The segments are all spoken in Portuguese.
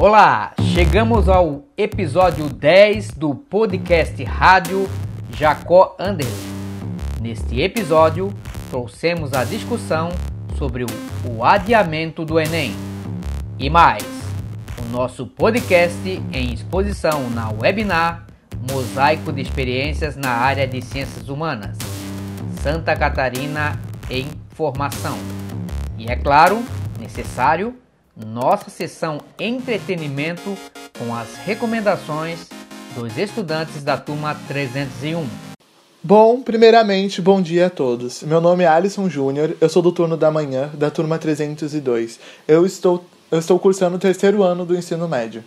Olá, chegamos ao episódio 10 do podcast Rádio Jacó Anderson. Neste episódio, trouxemos a discussão sobre o adiamento do Enem. E mais, o nosso podcast em exposição na webinar Mosaico de Experiências na área de Ciências Humanas, Santa Catarina em Formação. E é claro, necessário nossa sessão entretenimento com as recomendações dos estudantes da turma 301. Bom, primeiramente, bom dia a todos. Meu nome é Alisson Júnior, eu sou do turno da manhã da turma 302. Eu estou, eu estou cursando o terceiro ano do ensino médio.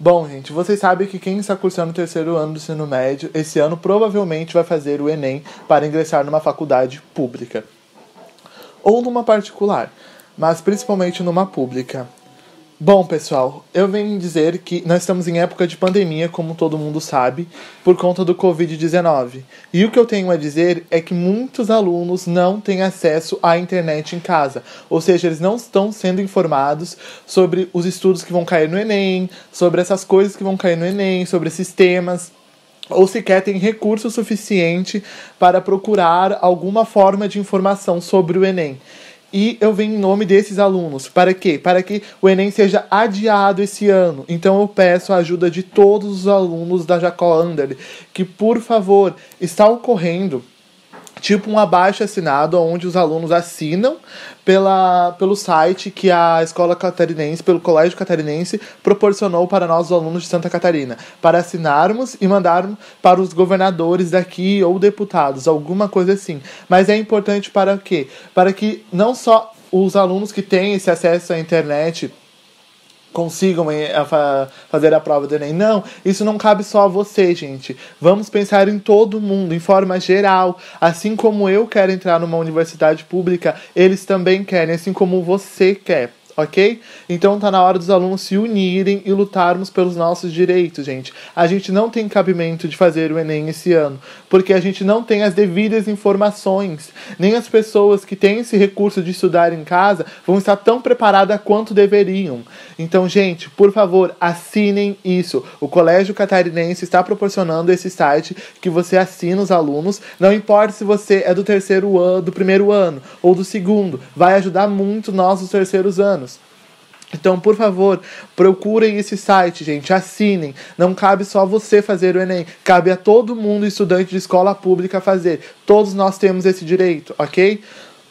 Bom, gente, vocês sabem que quem está cursando o terceiro ano do ensino médio, esse ano provavelmente vai fazer o Enem para ingressar numa faculdade pública ou numa particular mas principalmente numa pública. Bom, pessoal, eu venho dizer que nós estamos em época de pandemia, como todo mundo sabe, por conta do Covid-19. E o que eu tenho a dizer é que muitos alunos não têm acesso à internet em casa, ou seja, eles não estão sendo informados sobre os estudos que vão cair no Enem, sobre essas coisas que vão cair no Enem, sobre esses temas ou sequer tem recurso suficiente para procurar alguma forma de informação sobre o Enem. E eu venho em nome desses alunos. Para quê? Para que o Enem seja adiado esse ano. Então eu peço a ajuda de todos os alunos da Jacó Under, que por favor, está ocorrendo tipo um abaixo assinado onde os alunos assinam pela, pelo site que a escola catarinense, pelo colégio catarinense, proporcionou para nós, os alunos de Santa Catarina, para assinarmos e mandarmos para os governadores daqui ou deputados, alguma coisa assim. Mas é importante para quê? Para que não só os alunos que têm esse acesso à internet consigam fazer a prova do Enem. Não, isso não cabe só a você, gente. Vamos pensar em todo mundo, em forma geral. Assim como eu quero entrar numa universidade pública, eles também querem, assim como você quer ok? Então tá na hora dos alunos se unirem e lutarmos pelos nossos direitos, gente. A gente não tem cabimento de fazer o Enem esse ano, porque a gente não tem as devidas informações. Nem as pessoas que têm esse recurso de estudar em casa vão estar tão preparadas quanto deveriam. Então, gente, por favor, assinem isso. O Colégio Catarinense está proporcionando esse site que você assina os alunos. Não importa se você é do terceiro ano, do primeiro ano ou do segundo, vai ajudar muito nós os terceiros anos. Então, por favor, procurem esse site, gente, assinem. Não cabe só você fazer o Enem, cabe a todo mundo, estudante de escola pública, fazer. Todos nós temos esse direito, ok?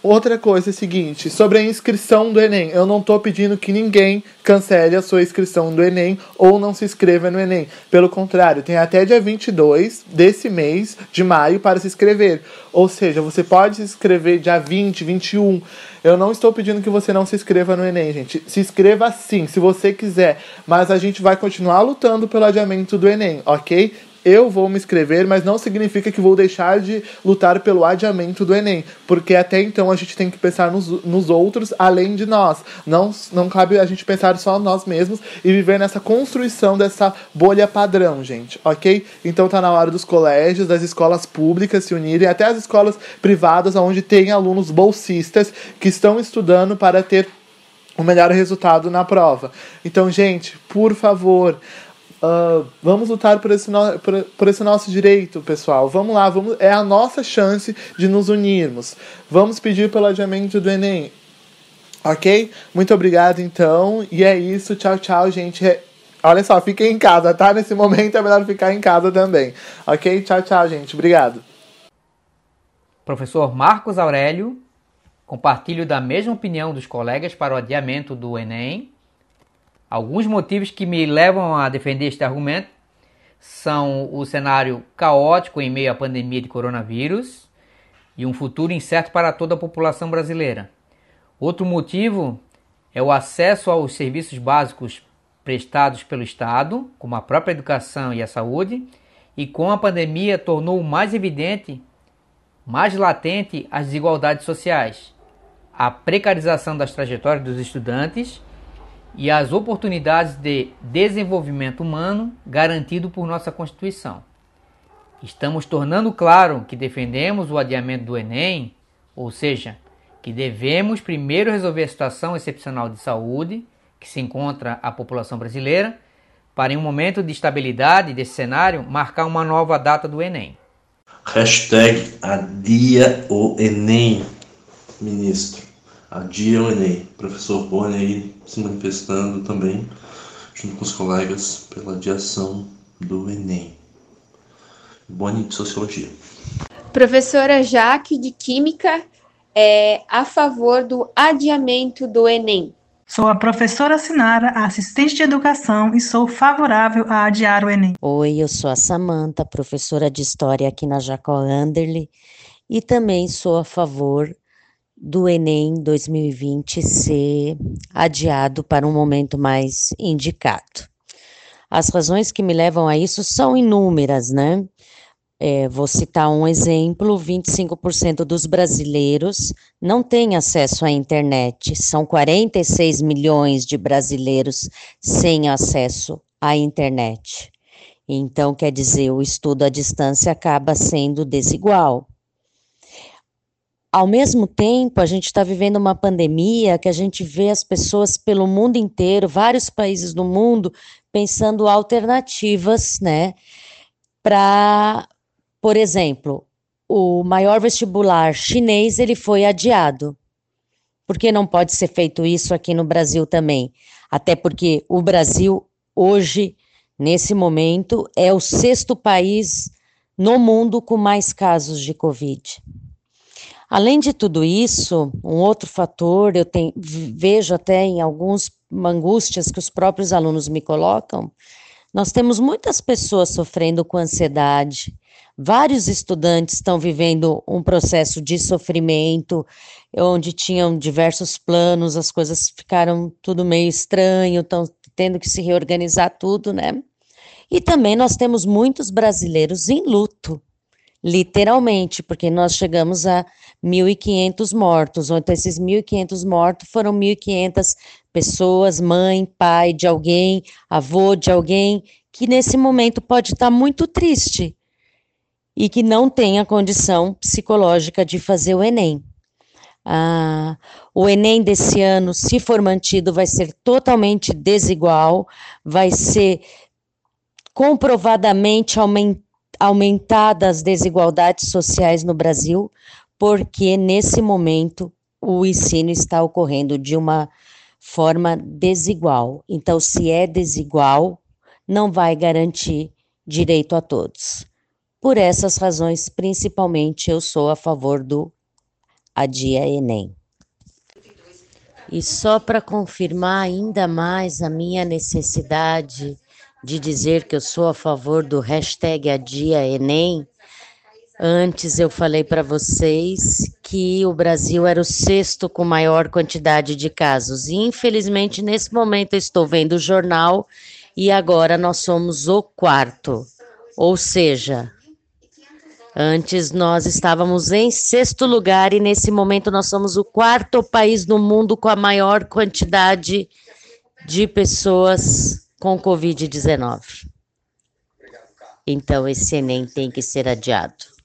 Outra coisa é a seguinte, sobre a inscrição do Enem, eu não estou pedindo que ninguém cancele a sua inscrição do Enem ou não se inscreva no Enem. Pelo contrário, tem até dia 22 desse mês de maio para se inscrever. Ou seja, você pode se inscrever dia 20, 21. Eu não estou pedindo que você não se inscreva no Enem, gente. Se inscreva sim, se você quiser. Mas a gente vai continuar lutando pelo adiamento do Enem, ok? Eu vou me inscrever, mas não significa que vou deixar de lutar pelo adiamento do Enem, porque até então a gente tem que pensar nos, nos outros além de nós. Não, não cabe a gente pensar só nós mesmos e viver nessa construção dessa bolha padrão, gente, ok? Então tá na hora dos colégios, das escolas públicas se unirem, até as escolas privadas, onde tem alunos bolsistas que estão estudando para ter o melhor resultado na prova. Então, gente, por favor, Uh, vamos lutar por esse, no, por, por, esse nosso direito, pessoal. Vamos lá, vamos, é a nossa chance de nos unirmos. Vamos pedir pelo adiamento do Enem. Ok? Muito obrigado, então. E é isso. Tchau, tchau, gente. Olha só, fiquem em casa, tá? Nesse momento é melhor ficar em casa também. Ok? Tchau, tchau, gente. Obrigado. Professor Marcos Aurélio, compartilho da mesma opinião dos colegas para o adiamento do Enem Alguns motivos que me levam a defender este argumento são o cenário caótico em meio à pandemia de coronavírus e um futuro incerto para toda a população brasileira. Outro motivo é o acesso aos serviços básicos prestados pelo Estado, como a própria educação e a saúde, e com a pandemia tornou mais evidente, mais latente as desigualdades sociais, a precarização das trajetórias dos estudantes e as oportunidades de desenvolvimento humano garantido por nossa Constituição. Estamos tornando claro que defendemos o adiamento do Enem, ou seja, que devemos primeiro resolver a situação excepcional de saúde que se encontra a população brasileira, para em um momento de estabilidade desse cenário, marcar uma nova data do Enem. Hashtag adia o Enem, ministro. Adia o Enem. Professor Boni aí se manifestando também, junto com os colegas, pela adiação do Enem. Boni de Sociologia. Professora Jaque de Química é a favor do adiamento do Enem. Sou a professora Sinara, assistente de educação, e sou favorável a adiar o Enem. Oi, eu sou a Samanta, professora de História aqui na Jacó Anderle, e também sou a favor do Enem 2020 ser adiado para um momento mais indicado. As razões que me levam a isso são inúmeras, né? É, vou citar um exemplo: 25% dos brasileiros não têm acesso à internet. São 46 milhões de brasileiros sem acesso à internet. Então, quer dizer, o estudo à distância acaba sendo desigual. Ao mesmo tempo, a gente está vivendo uma pandemia que a gente vê as pessoas pelo mundo inteiro, vários países do mundo, pensando alternativas, né, para por exemplo, o maior vestibular chinês ele foi adiado. Por que não pode ser feito isso aqui no Brasil também? Até porque o Brasil hoje, nesse momento, é o sexto país no mundo com mais casos de Covid. Além de tudo isso, um outro fator, eu tenho, vejo até em alguns angústias que os próprios alunos me colocam, nós temos muitas pessoas sofrendo com ansiedade, Vários estudantes estão vivendo um processo de sofrimento, onde tinham diversos planos, as coisas ficaram tudo meio estranho, estão tendo que se reorganizar tudo, né? E também nós temos muitos brasileiros em luto, literalmente, porque nós chegamos a 1.500 mortos, então esses 1.500 mortos foram 1.500 pessoas, mãe, pai de alguém, avô de alguém, que nesse momento pode estar muito triste, e que não tem a condição psicológica de fazer o Enem. Ah, o Enem desse ano, se for mantido, vai ser totalmente desigual, vai ser comprovadamente aument, aumentadas as desigualdades sociais no Brasil, porque nesse momento o ensino está ocorrendo de uma forma desigual. Então, se é desigual, não vai garantir direito a todos. Por essas razões, principalmente, eu sou a favor do Adia Enem. E só para confirmar ainda mais a minha necessidade de dizer que eu sou a favor do hashtag Adia Enem, antes eu falei para vocês que o Brasil era o sexto com maior quantidade de casos. E infelizmente, nesse momento, eu estou vendo o jornal e agora nós somos o quarto. Ou seja, Antes nós estávamos em sexto lugar e nesse momento nós somos o quarto país no mundo com a maior quantidade de pessoas com Covid-19. Então esse Enem tem que ser adiado.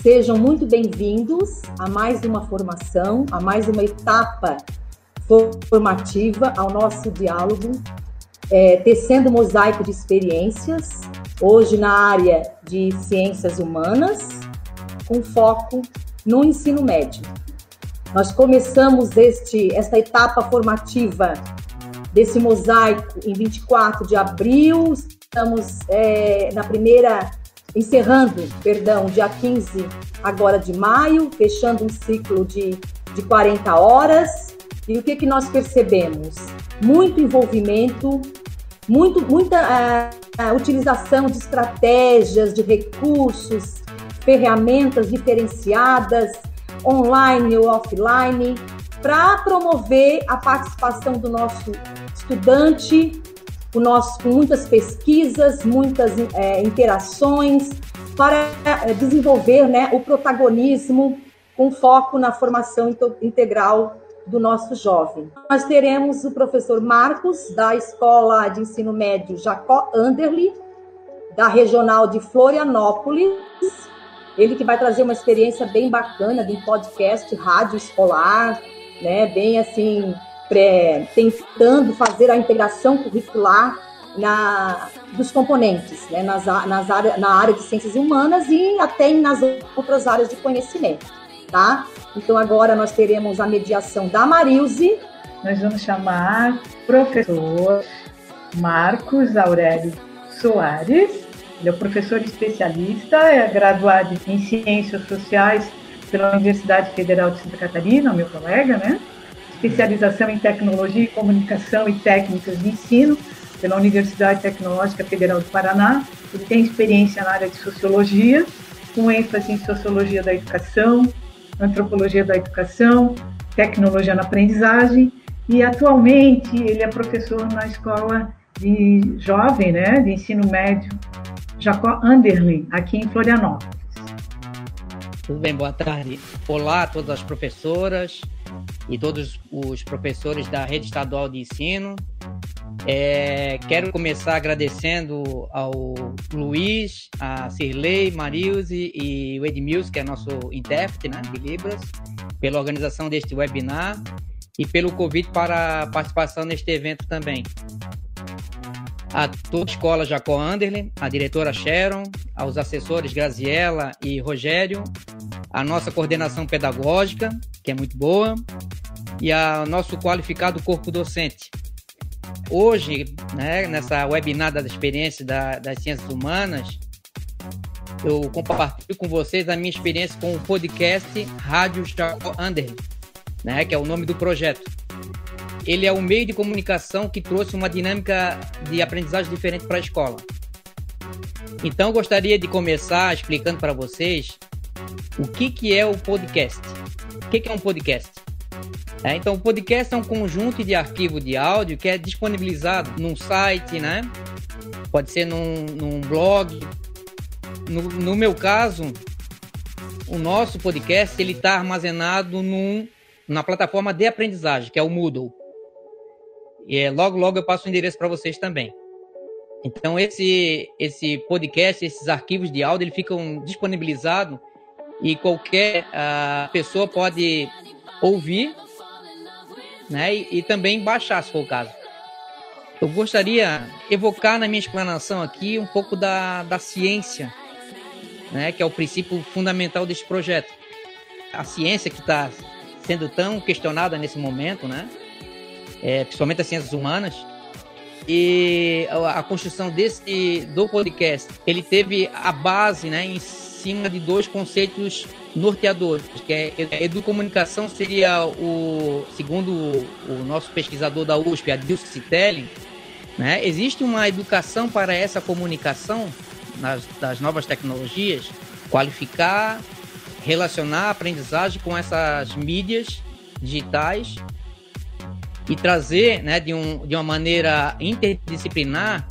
Sejam muito bem-vindos a mais uma formação, a mais uma etapa formativa ao nosso diálogo, é, tecendo mosaico de experiências, hoje na área de ciências humanas, com foco no ensino médio. Nós começamos este, esta etapa formativa desse mosaico em 24 de abril, estamos é, na primeira encerrando, perdão, dia 15 agora de maio, fechando um ciclo de, de 40 horas. E o que, que nós percebemos? Muito envolvimento, muito, muita uh, utilização de estratégias, de recursos, ferramentas diferenciadas, online ou offline, para promover a participação do nosso estudante o nosso, com muitas pesquisas, muitas é, interações, para é, desenvolver né, o protagonismo com foco na formação integral do nosso jovem. Nós teremos o professor Marcos, da Escola de Ensino Médio Jacó Anderli, da Regional de Florianópolis. Ele que vai trazer uma experiência bem bacana de podcast, rádio escolar, né? Bem assim, pré, tentando fazer a integração curricular na, dos componentes, né? nas, nas área, na área de ciências humanas e até nas outras áreas de conhecimento, tá? Então agora nós teremos a mediação da Marilze. Nós vamos chamar professor Marcos Aurélio Soares. Ele é professor especialista, é graduado em Ciências Sociais pela Universidade Federal de Santa Catarina, meu colega, né? Especialização em Tecnologia, Comunicação e Técnicas de Ensino pela Universidade Tecnológica Federal do Paraná. Ele tem experiência na área de Sociologia, com ênfase em Sociologia da Educação, Antropologia da Educação, Tecnologia na Aprendizagem e atualmente ele é professor na Escola de Jovem, né, de Ensino Médio Jacó Anderlin, aqui em Florianópolis. Tudo bem, boa tarde. Olá a todas as professoras e todos os professores da Rede Estadual de Ensino. É, quero começar agradecendo ao Luiz, a Cirlei, Marilze e o Edmilson, que é nosso intérprete né, de Libras, pela organização deste webinar e pelo convite para a participação neste evento também. A toda a escola Jacó Anderle, a diretora Sharon, aos assessores Graziella e Rogério, a nossa coordenação pedagógica, que é muito boa, e ao nosso qualificado corpo docente, Hoje, né, nessa webinar das experiências da, das ciências humanas, eu compartilho com vocês a minha experiência com o podcast Rádio Jaco Under, né, que é o nome do projeto. Ele é um meio de comunicação que trouxe uma dinâmica de aprendizagem diferente para a escola. Então, gostaria de começar explicando para vocês o que, que é o podcast. O que, que é um podcast? É, então, o podcast é um conjunto de arquivo de áudio que é disponibilizado num site, né? Pode ser num, num blog. No, no, meu caso, o nosso podcast ele está armazenado num, na plataforma de aprendizagem, que é o Moodle. E é, logo, logo eu passo o endereço para vocês também. Então, esse, esse podcast, esses arquivos de áudio, eles ficam disponibilizados e qualquer uh, pessoa pode ouvir né? E, e também baixar, se for o caso. Eu gostaria evocar na minha explanação aqui um pouco da, da ciência, né? Que é o princípio fundamental desse projeto. A ciência que está sendo tão questionada nesse momento, né? É, principalmente as ciências humanas. E a, construção desse do podcast, ele teve a base, né, em cima de dois conceitos norteadores, que é educomunicação seria o, segundo o, nosso pesquisador da USP, Adilson Citelli, né? Existe uma educação para essa comunicação nas, das novas tecnologias, qualificar, relacionar a aprendizagem com essas mídias digitais e trazer, né, de, um, de uma maneira interdisciplinar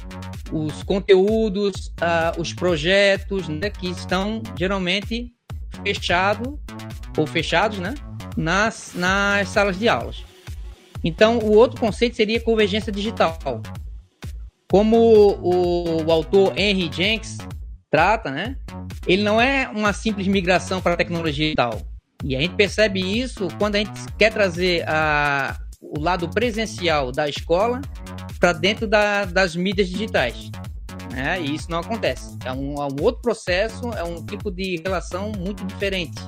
os conteúdos, uh, os projetos né, que estão geralmente fechado ou fechados, né, nas, nas salas de aulas. Então, o outro conceito seria convergência digital. Como o, o autor Henry Jenks trata, né, ele não é uma simples migração para a tecnologia digital. E a gente percebe isso quando a gente quer trazer a, o lado presencial da escola para dentro da, das mídias digitais. Né? E isso não acontece. É um, é um, outro processo, é um tipo de relação muito diferente.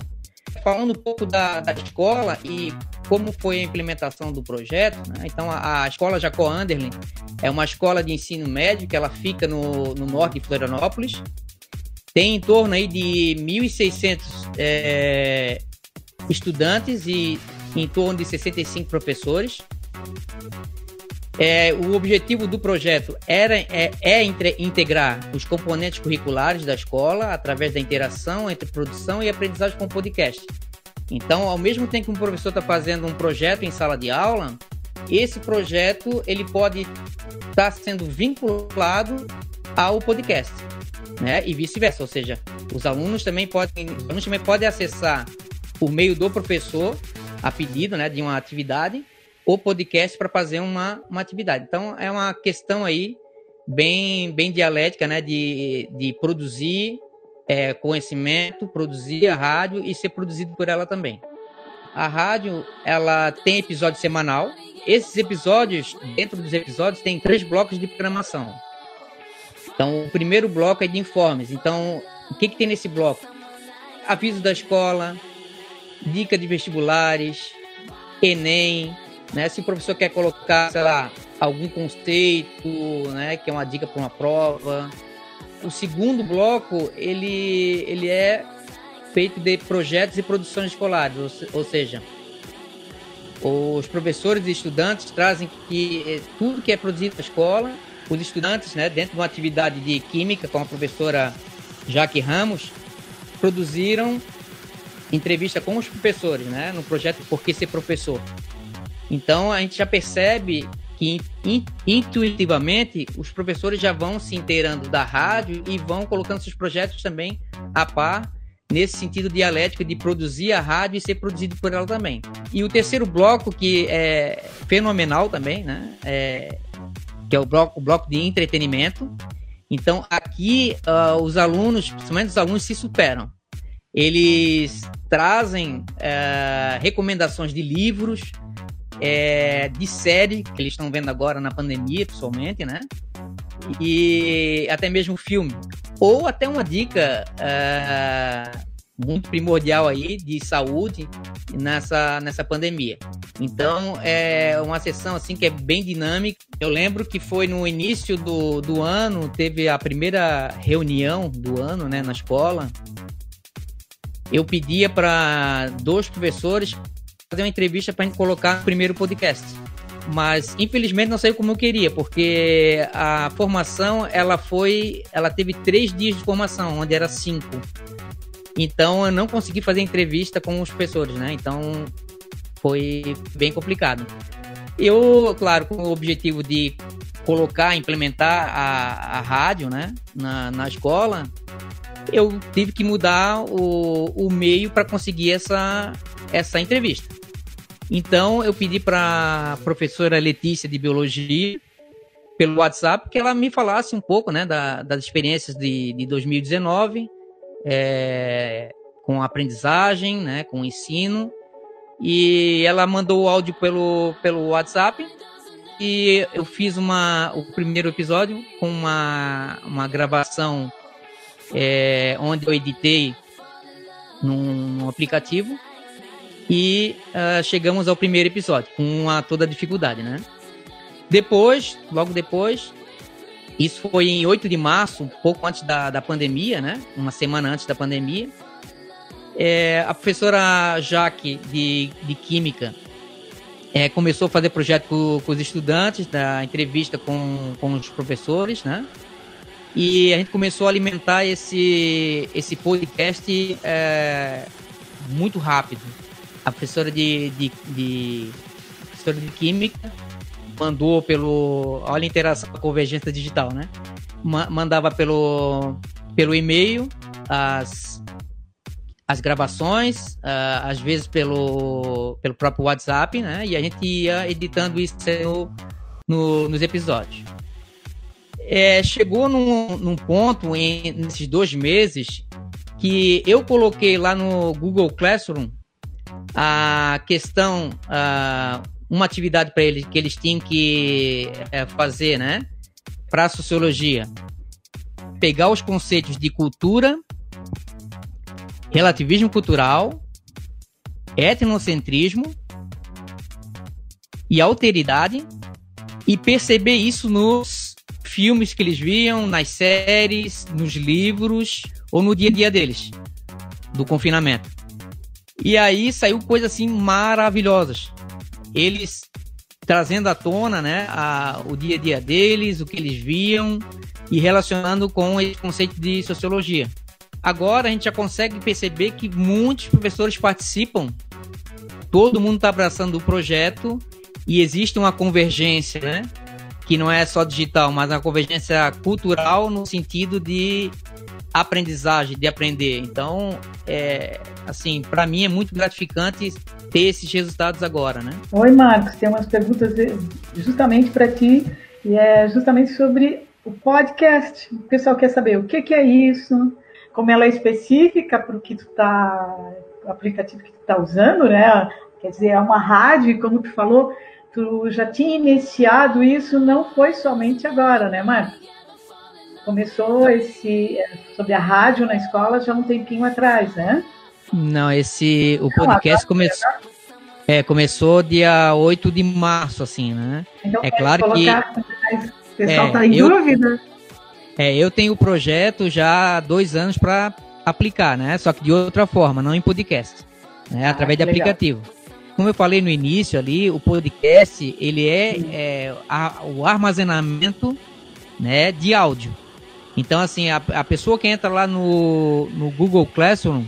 Falando um pouco da, da escola e como foi a implementação do projeto, né? então a, a, escola Jacó Anderlin é uma escola de ensino médio que ela fica no, no norte de Florianópolis. Tem em torno aí de 1.600 é, estudantes e em torno de 65 professores. É, o objetivo do projeto era, é, é entre, integrar os componentes curriculares da escola através da interação entre produção e aprendizagem com podcast. Então, ao mesmo tempo que um professor está fazendo um projeto em sala de aula, esse projeto ele pode estar tá sendo vinculado ao podcast, né? E vice-versa, ou seja, os alunos também podem, os alunos também podem acessar por meio do professor a pedido né, de uma atividade, ou podcast para fazer uma, uma atividade. Então, é uma questão aí bem, bem dialética, né, de, de produzir é, conhecimento, produzir a rádio e ser produzido por ela também. A rádio, ela tem episódio semanal. Esses episódios, dentro dos episódios, tem três blocos de programação. Então, o primeiro bloco é de informes. Então, o que, que tem nesse bloco? Aviso da escola, dica de vestibulares, Enem, né? Se o professor quer colocar, sei lá, algum conceito, né, que é uma dica para uma prova. O segundo bloco, ele, ele é feito de projetos e produções escolares, ou, ou seja, os professores e estudantes trazem que eh, tudo que é produzido na escola, os estudantes, né, dentro de uma atividade de química com a professora Jaque Ramos, produziram entrevista com os professores, né, no projeto Por que Ser Professor. Então a gente já percebe que intuitivamente os professores já vão se inteirando da rádio e vão colocando seus projetos também a par nesse sentido dialético de produzir a rádio e ser produzido por ela também. E o terceiro bloco que é fenomenal também, né? É, que é o bloco, o bloco de entretenimento. Então aqui uh, os alunos, principalmente os alunos, se superam. Eles trazem uh, recomendações de livros, é, de série, que eles estão vendo agora na pandemia, pessoalmente, né? E até mesmo filme. Ou até uma dica é, muito primordial aí de saúde nessa, nessa pandemia. Então, é uma sessão assim que é bem dinâmica. Eu lembro que foi no início do, do ano, teve a primeira reunião do ano né, na escola. Eu pedia para dois professores fazer uma entrevista para gente colocar no primeiro podcast. Mas infelizmente não saiu como eu queria, porque a formação ela foi, ela teve três dias de formação, onde era cinco. Então eu não consegui fazer entrevista com os professores, né? Então foi bem complicado. Eu, claro, com o objetivo de colocar, implementar a, a rádio, né, na, na escola, eu tive que mudar o, o meio para conseguir essa, essa entrevista. Então eu pedi para a professora Letícia de Biologia, pelo WhatsApp, que ela me falasse um pouco né, da, das experiências de, de 2019, é, com a aprendizagem, né, com o ensino. E ela mandou o áudio pelo, pelo WhatsApp e eu fiz uma, o primeiro episódio com uma, uma gravação é, onde eu editei num, num aplicativo e uh, chegamos ao primeiro episódio, com a, toda a dificuldade, né? Depois, logo depois, isso foi em 8 de março, um pouco antes da, da pandemia, né? Uma semana antes da pandemia. É, a professora Jaque, de, de Química, é, começou a fazer projeto com, com, os estudantes, da entrevista com, com os professores, né? E a gente começou a alimentar esse, esse podcast é, muito rápido a professora de, de, de, professora de Química mandou pelo. Olha a interação a convergência digital, né? mandava pelo, pelo e-mail as, as gravações, uh, às vezes pelo, pelo próprio WhatsApp, né? E a gente ia editando isso no, no nos episódios. É, chegou num, num ponto, em, nesses dois meses, que eu coloquei lá no Google Classroom a questão, uh, uma atividade para eles que eles tinham que uh, fazer, né, para a sociologia, pegar os conceitos de cultura, relativismo cultural, etnocentrismo e alteridade e perceber isso nos filmes que eles viam, nas séries, nos livros ou no dia a dia deles, do confinamento. E aí saiu coisas assim maravilhosas. Eles trazendo à tona, né, a, o dia a dia deles, o que eles viam e relacionando com esse conceito de sociologia. Agora a gente já consegue perceber que muitos professores participam, todo mundo está abraçando o projeto e existe uma convergência, né? Que não é só digital, mas a convergência cultural no sentido de aprendizagem, de aprender. Então, é, assim, para mim é muito gratificante ter esses resultados agora, né? Oi, Marcos, tem umas perguntas justamente para ti e é justamente sobre o podcast. O pessoal quer saber o que, que é isso, como ela é específica para o que tu tá, o aplicativo que tu está usando, né? Quer dizer, é uma rádio, como tu falou, tu já tinha iniciado isso, não foi somente agora, né, Marcos? Começou esse sobre a rádio na escola já um tempinho atrás, né? Não, esse o podcast começou é, começou dia 8 de março, assim, né? Então, é claro que. O pessoal é, em eu, dúvida. É, eu tenho o projeto já há dois anos para aplicar, né? Só que de outra forma, não em podcast, né? Ah, através de legal. aplicativo. Como eu falei no início ali, o podcast ele é, é a, o armazenamento, né, de áudio. Então assim, a, a pessoa que entra lá no, no Google Classroom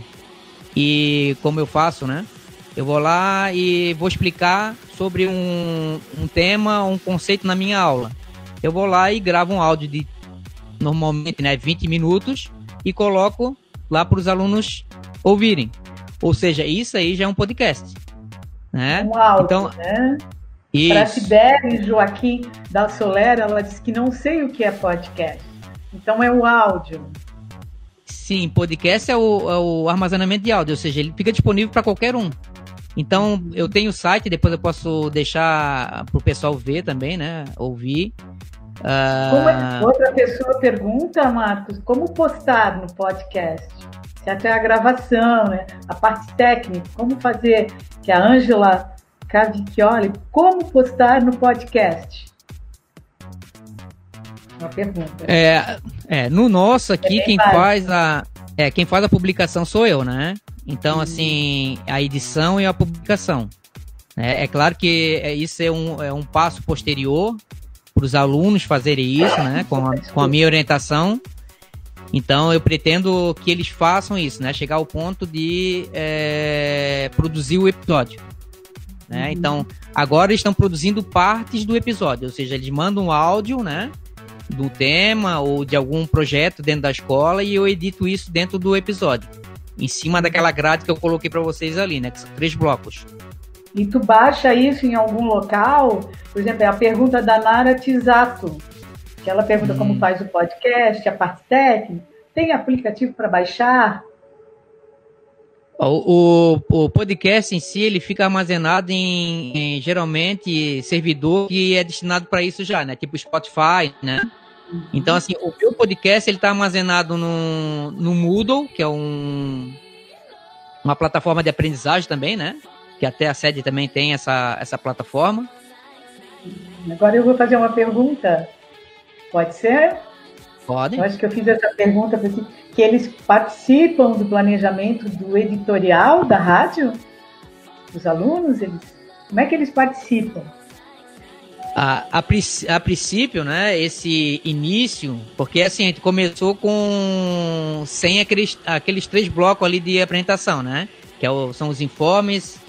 e como eu faço, né? Eu vou lá e vou explicar sobre um, um tema, um conceito na minha aula. Eu vou lá e gravo um áudio de normalmente né, 20 minutos e coloco lá para os alunos ouvirem. Ou seja, isso aí já é um podcast. Né? Um áudio, então, né? Para Sibeli Joaquim da Solera, ela disse que não sei o que é podcast. Então é o áudio. Sim, podcast é o, é o armazenamento de áudio, ou seja, ele fica disponível para qualquer um. Então, eu tenho o site, depois eu posso deixar para o pessoal ver também, né? Ouvir. Uh... É, outra pessoa pergunta, Marcos, como postar no podcast? Até a gravação, né? A parte técnica, como fazer, que a Ângela Cavicchioli, como postar no podcast? Uma pergunta. É, é no nosso aqui, é quem faz a é, quem faz a publicação sou eu, né? Então, uhum. assim, a edição e a publicação. É, é claro que é, isso é um, é um passo posterior para os alunos fazerem isso, né? Com a, com a minha orientação. Então, eu pretendo que eles façam isso, né? Chegar ao ponto de é, produzir o episódio. Né? Uhum. Então, agora estão produzindo partes do episódio, ou seja, eles mandam um áudio, né? Do tema ou de algum projeto dentro da escola e eu edito isso dentro do episódio em cima daquela grade que eu coloquei para vocês ali, né? Que são três blocos. E tu baixa isso em algum local? Por exemplo, é a pergunta da Nara Tisato, que ela pergunta hum. como faz o podcast, a parte técnica. Tem aplicativo para baixar? O, o, o, podcast em si ele fica armazenado em, em geralmente servidor que é destinado para isso já, né? Tipo Spotify, né? Então, assim, o meu podcast ele está armazenado no, no Moodle, que é um, uma plataforma de aprendizagem também, né? Que até a sede também tem essa, essa plataforma. Agora eu vou fazer uma pergunta. Pode ser? Pode. Eu acho que eu fiz essa pergunta assim, que eles participam do planejamento do editorial da rádio? Os alunos, eles, como é que eles participam? A, a, a, princípio, né, esse início, porque assim, a gente começou com sem aqueles, aqueles três blocos ali de apresentação, né? Que é o, são os informes,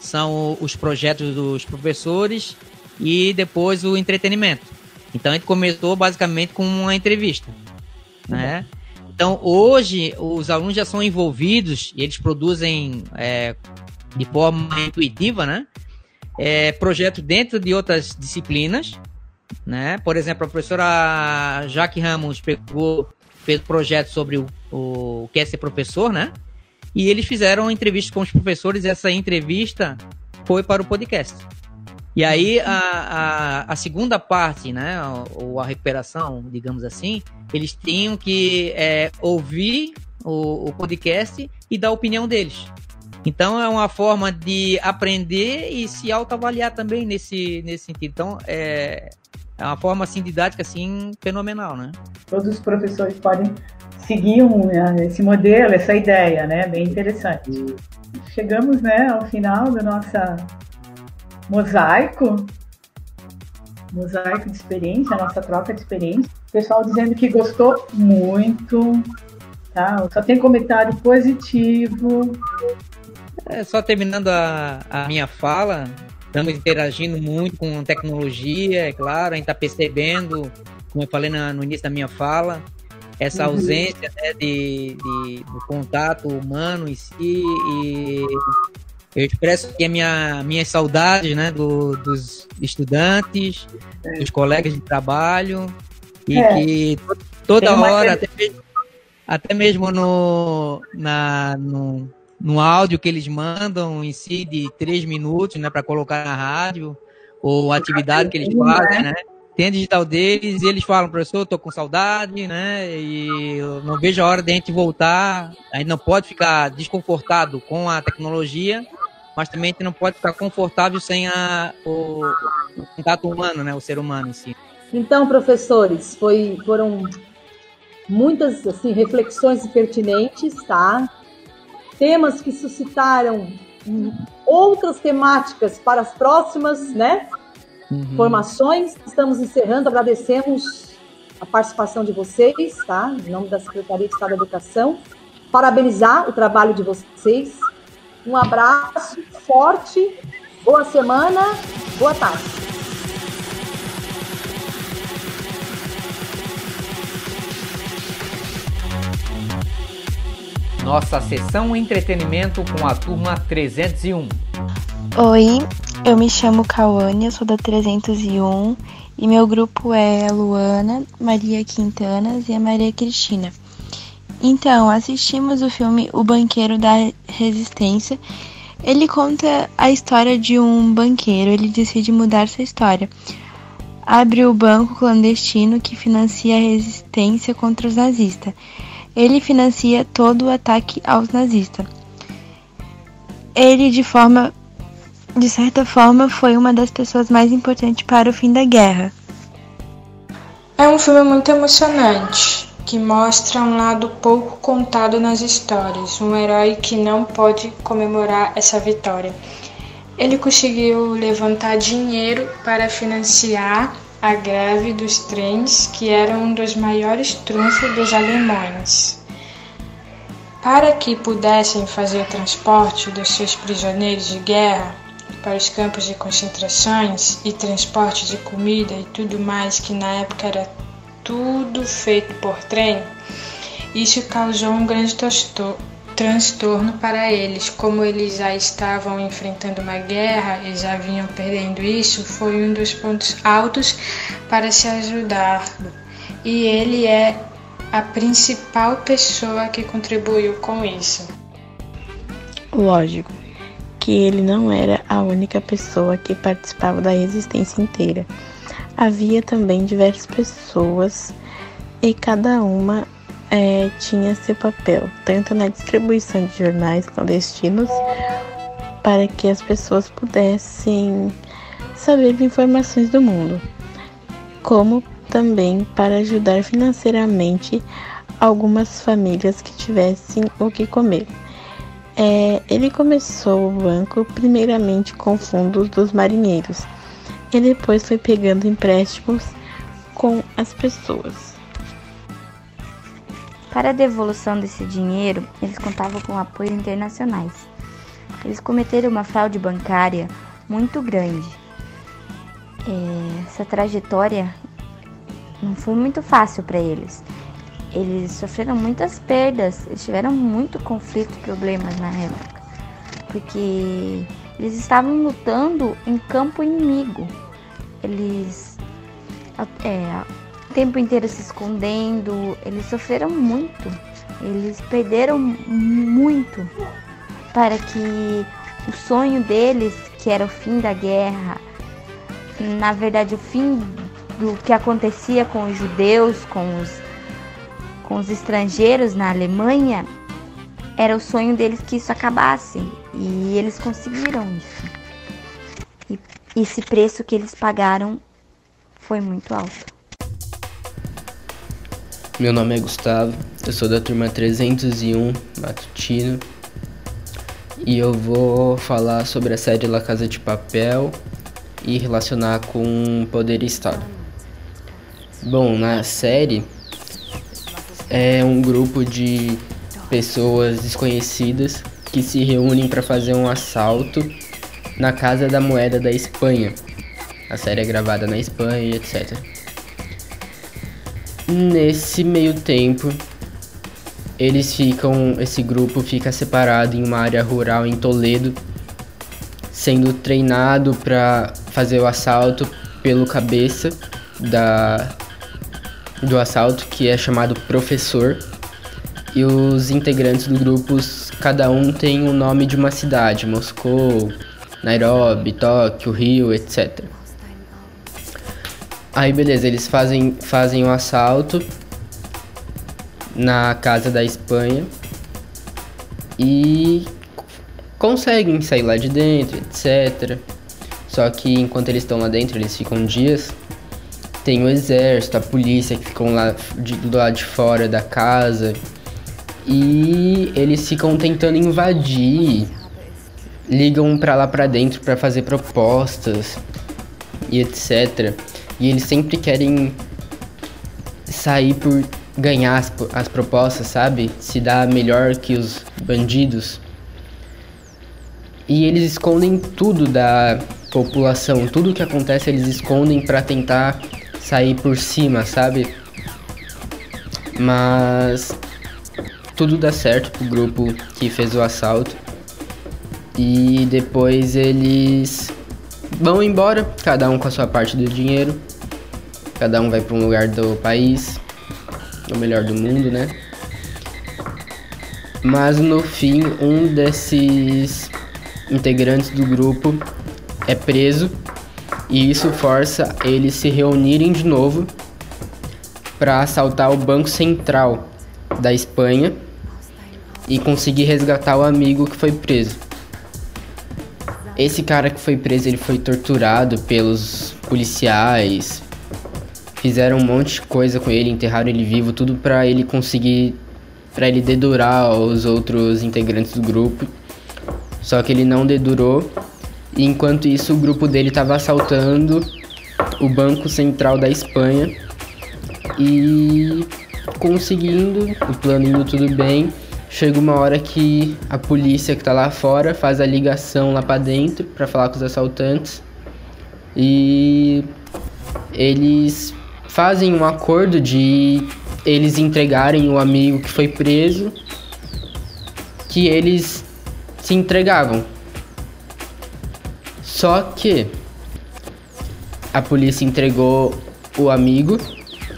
são os projetos dos professores e depois o entretenimento. Então a gente começou basicamente com uma entrevista, né? Então hoje os alunos já são envolvidos e eles produzem é, de forma intuitiva, né? é, projeto dentro de outras disciplinas, né? Por exemplo, a professora Jaque Ramos pegou, fez um projeto sobre o, o que é ser professor, né? E eles fizeram entrevista com os professores e essa entrevista foi para o podcast. E aí a, a, a segunda parte, né, ou a recuperação, digamos assim, eles tinham que é, ouvir o, o podcast e dar a opinião deles. Então é uma forma de aprender e se autoavaliar também nesse, nesse sentido. Então é, é uma forma assim didática assim fenomenal, né? Todos os professores podem seguir um, né, esse modelo, essa ideia, né? Bem interessante. Chegamos, né, ao final do nosso mosaico, mosaico de experiência, a nossa troca de experiência. O pessoal dizendo que gostou muito, tá? Só tem comentário positivo. É, só terminando a, a minha fala, estamos interagindo muito com tecnologia, é claro, a gente está percebendo, como eu falei na, no início da minha fala, essa uhum. ausência né, de, de, do contato humano em si e eu expresso aqui a minha, minha saudade né, do, dos estudantes, é. dos colegas de trabalho e é. que toda hora, até mesmo, até mesmo no, na, no, no áudio que eles mandam em si de três minutos, né, para colocar na rádio, ou atividade que eles fazem, né? Tem a digital deles e eles falam, professor, tô com saudade, né? E não vejo a hora de a gente voltar. A gente não pode ficar desconfortado com a tecnologia, mas também a gente não pode ficar confortável sem a, o, o contato humano, né? O ser humano em si. Então, professores, foi, foram muitas assim, reflexões pertinentes, tá? Temas que suscitaram outras temáticas para as próximas, né? Uhum. Formações. Estamos encerrando, agradecemos a participação de vocês, tá? Em nome da Secretaria de Estado da Educação. Parabenizar o trabalho de vocês. Um abraço forte, boa semana, boa tarde. nossa sessão entretenimento com a turma 301. Oi, eu me chamo Cauane, sou da 301 e meu grupo é Luana, Maria Quintanas e a Maria Cristina. Então, assistimos o filme O Banqueiro da Resistência. Ele conta a história de um banqueiro, ele decide mudar sua história. Abre o banco clandestino que financia a resistência contra os nazistas ele financia todo o ataque aos nazistas. Ele, de forma, de certa forma, foi uma das pessoas mais importantes para o fim da guerra. É um filme muito emocionante, que mostra um lado pouco contado nas histórias, um herói que não pode comemorar essa vitória. Ele conseguiu levantar dinheiro para financiar a greve dos trens, que era um dos maiores trunfos dos alemães. Para que pudessem fazer o transporte dos seus prisioneiros de guerra para os campos de concentrações e transporte de comida e tudo mais, que na época era tudo feito por trem, isso causou um grande transtorno para eles. Como eles já estavam enfrentando uma guerra e já vinham perdendo isso, foi um dos pontos altos para se ajudar. E ele é a principal pessoa que contribuiu com isso. Lógico que ele não era a única pessoa que participava da resistência inteira. Havia também diversas pessoas e cada uma é, tinha seu papel, tanto na distribuição de jornais clandestinos, para que as pessoas pudessem saber informações do mundo, como também para ajudar financeiramente algumas famílias que tivessem o que comer. É, ele começou o banco primeiramente com fundos dos marinheiros e depois foi pegando empréstimos com as pessoas. Para a devolução desse dinheiro, eles contavam com apoios internacionais. Eles cometeram uma fraude bancária muito grande. É, essa trajetória não foi muito fácil para eles. Eles sofreram muitas perdas, eles tiveram muito conflito e problemas na época, porque eles estavam lutando em campo inimigo. Eles é, o tempo inteiro se escondendo. Eles sofreram muito. Eles perderam muito para que o sonho deles, que era o fim da guerra, na verdade o fim do que acontecia com os judeus, com os, com os estrangeiros na Alemanha, era o sonho deles que isso acabasse. E eles conseguiram isso. E esse preço que eles pagaram foi muito alto. Meu nome é Gustavo, eu sou da turma 301 matutino e eu vou falar sobre a série La Casa de Papel e relacionar com Poder e Estado. Bom, na série é um grupo de pessoas desconhecidas que se reúnem para fazer um assalto na Casa da Moeda da Espanha. A série é gravada na Espanha, etc. Nesse meio tempo, eles ficam, esse grupo fica separado em uma área rural em Toledo, sendo treinado para fazer o assalto pelo cabeça da do assalto, que é chamado professor. E os integrantes do grupo, cada um tem o nome de uma cidade, Moscou, Nairobi, Tóquio, Rio, etc. Aí beleza, eles fazem, fazem o um assalto na casa da Espanha e conseguem sair lá de dentro, etc. Só que enquanto eles estão lá dentro, eles ficam dias. Tem o exército, a polícia que ficam lá de, do lado de fora da casa. E eles ficam tentando invadir. Ligam pra lá pra dentro para fazer propostas e etc. E eles sempre querem sair por ganhar as, as propostas, sabe? Se dar melhor que os bandidos. E eles escondem tudo da população, tudo que acontece eles escondem para tentar sair por cima, sabe? Mas tudo dá certo pro grupo que fez o assalto. E depois eles vão embora, cada um com a sua parte do dinheiro. Cada um vai para um lugar do país o melhor do mundo, né? Mas no fim, um desses integrantes do grupo é preso e isso força eles se reunirem de novo para assaltar o Banco Central da Espanha e conseguir resgatar o amigo que foi preso. Esse cara que foi preso, ele foi torturado pelos policiais, fizeram um monte de coisa com ele, enterraram ele vivo, tudo para ele conseguir para ele dedurar os outros integrantes do grupo. Só que ele não dedurou. E enquanto isso, o grupo dele estava assaltando o Banco Central da Espanha e conseguindo, o plano indo tudo bem. Chega uma hora que a polícia que tá lá fora faz a ligação lá para dentro para falar com os assaltantes e eles fazem um acordo de eles entregarem o amigo que foi preso, que eles se entregavam. Só que a polícia entregou o amigo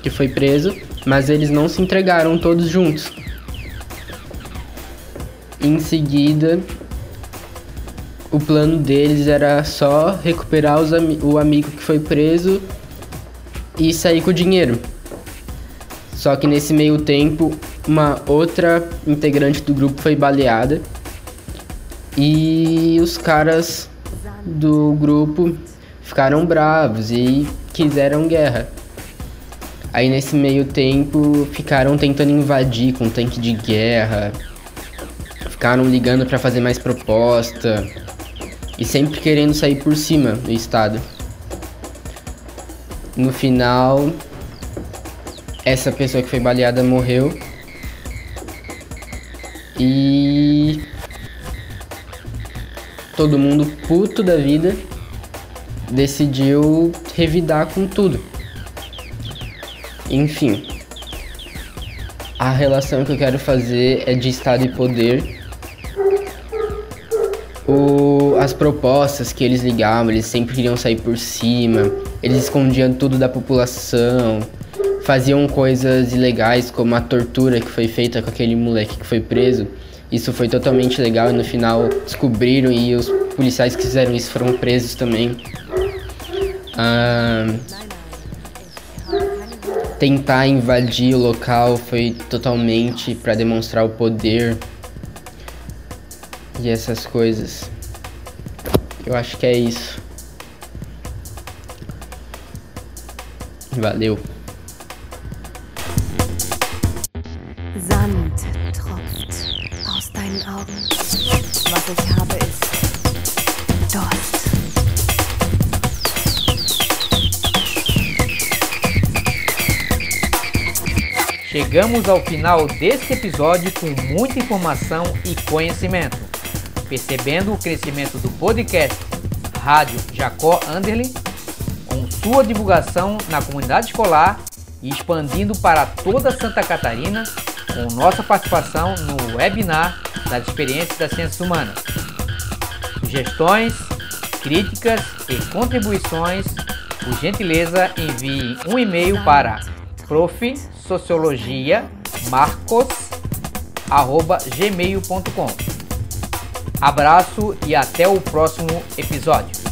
que foi preso, mas eles não se entregaram todos juntos. Em seguida, o plano deles era só recuperar am o amigo que foi preso e sair com o dinheiro. Só que nesse meio tempo, uma outra integrante do grupo foi baleada e os caras do grupo ficaram bravos e quiseram guerra. Aí nesse meio tempo ficaram tentando invadir com tanque de guerra, ficaram ligando para fazer mais proposta e sempre querendo sair por cima do estado. No final, essa pessoa que foi baleada morreu. E todo mundo puto da vida decidiu revidar com tudo. Enfim, a relação que eu quero fazer é de Estado e poder. O, as propostas que eles ligavam, eles sempre queriam sair por cima, eles escondiam tudo da população, faziam coisas ilegais, como a tortura que foi feita com aquele moleque que foi preso. Isso foi totalmente legal e no final descobriram e os policiais que fizeram isso foram presos também. Ah, tentar invadir o local foi totalmente para demonstrar o poder e essas coisas. Eu acho que é isso. Valeu. Chegamos ao final deste episódio com muita informação e conhecimento. Percebendo o crescimento do podcast Rádio Jacó Anderle, com sua divulgação na comunidade escolar e expandindo para toda Santa Catarina, com nossa participação no webinar das experiências das ciências humanas. Sugestões, críticas e contribuições, por gentileza envie um e-mail para profsociologiamarcos@gmail.com. Abraço e até o próximo episódio.